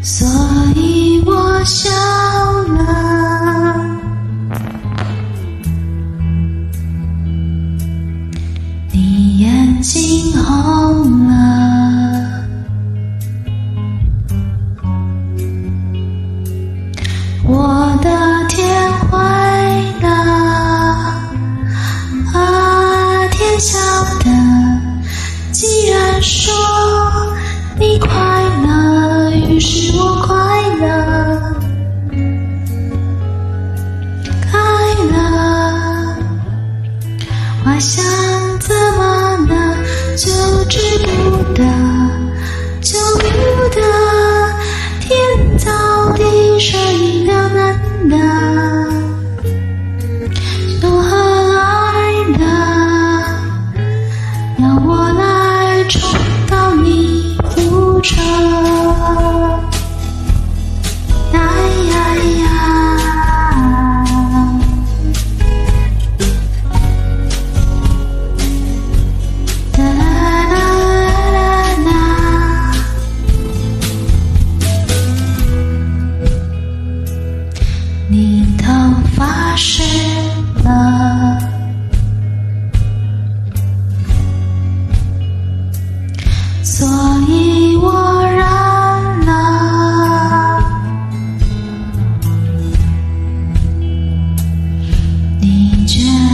所以我笑了，你眼睛红了，我的天坏了，啊，天笑的，既然说你快。使我快乐，快乐。我想怎么了？求知不得，求不得。天造地设一个难得，何爱呢？要我来重蹈你覆辙？失了，所以我认了，你却。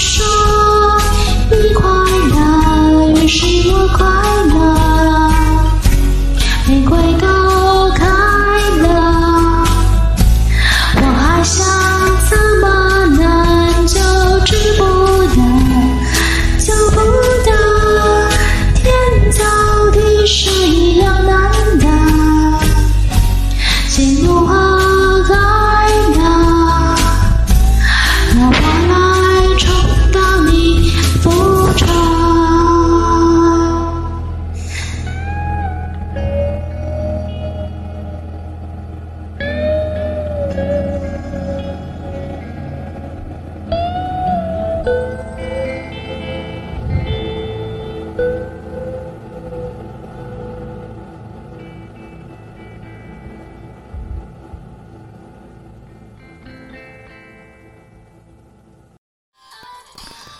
说你快乐，于是我快乐，玫瑰都开了，我还想怎么能就治不得，救不得，天造地设。